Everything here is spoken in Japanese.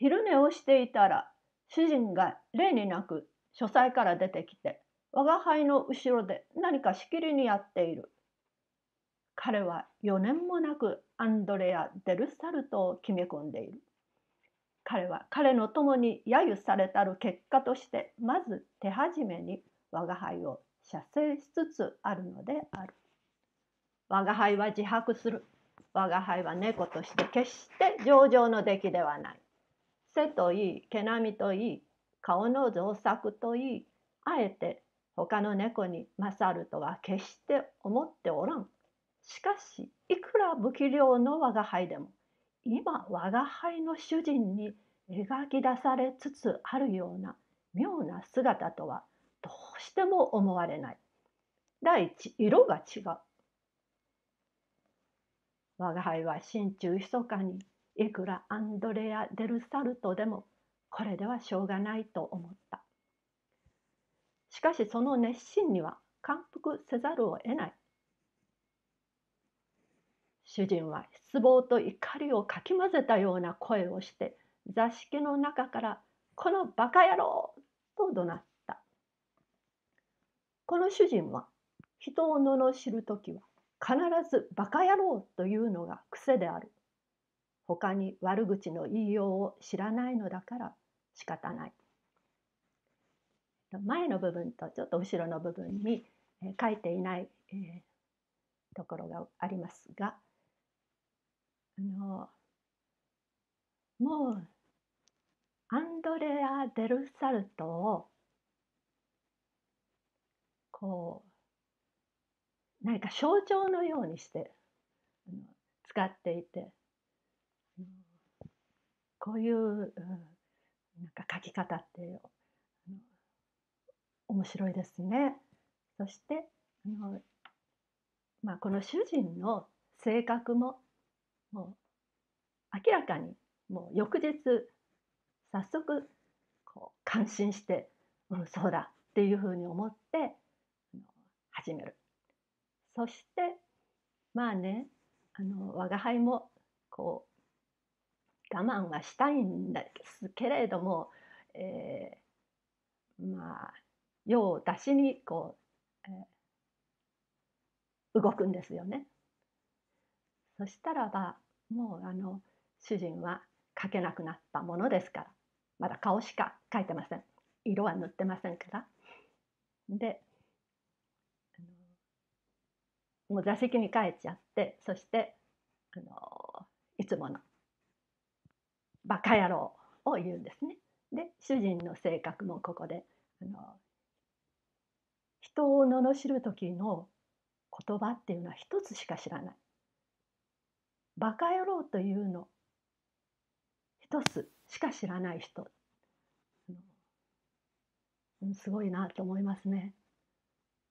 昼寝をしていたら主人が例になく書斎から出てきて我が輩の後ろで何かしきりにやっている。彼は4年もなくアンドレア・デルサルトを決め込んでいる。彼は彼の友に揶揄されたる結果としてまず手始めに我が輩を射精しつつあるのである。我が輩は自白する。我が輩は猫として決して上々の出来ではない。背といい毛並みといい顔の造作といいあえて他の猫に勝るとは決して思っておらん。しかしいくら不器量の我が輩でも今我が輩の主人に描き出されつつあるような妙な姿とはどうしても思われない。第一色が違う。我が輩は心中密かにいくらアンドレア・デルサルトでもこれではしょうがないと思った。しかしその熱心には感服せざるを得ない。主人は失望と怒りをかき混ぜたような声をして座敷の中から「このバカ野郎!」と怒鳴った。この主人は人を罵る時は必ず「バカ野郎」というのが癖である。他に悪口の言いようを知らないのだから仕方ない。前の部分とちょっと後ろの部分に書いていない、ところがありますがあのもうアンドレア・デルサルトをこう何か象徴のようにして使っていてこういう、うん、なんか書き方って面白いですね。そしてあの、まあ、この主人の性格ももう明らかにもう翌日早速こう感心して「うんそうだ」っていうふうに思って始める。そしてまあねあの我が輩もこう我慢はしたいんですけれども、えー、まあ用を出しにこう、えー、動くんですよね。そしたらばもうあの主人は描けなくなったものですからまだ顔しか描いてません色は塗ってませんから。でもう座席に帰っちゃってそしてあのいつもの「バカ野郎」を言うんですね。で主人の性格もここであの人を罵る時の言葉っていうのは一つしか知らない。バカ野郎というの一つしか知らない人すごいなと思いますね。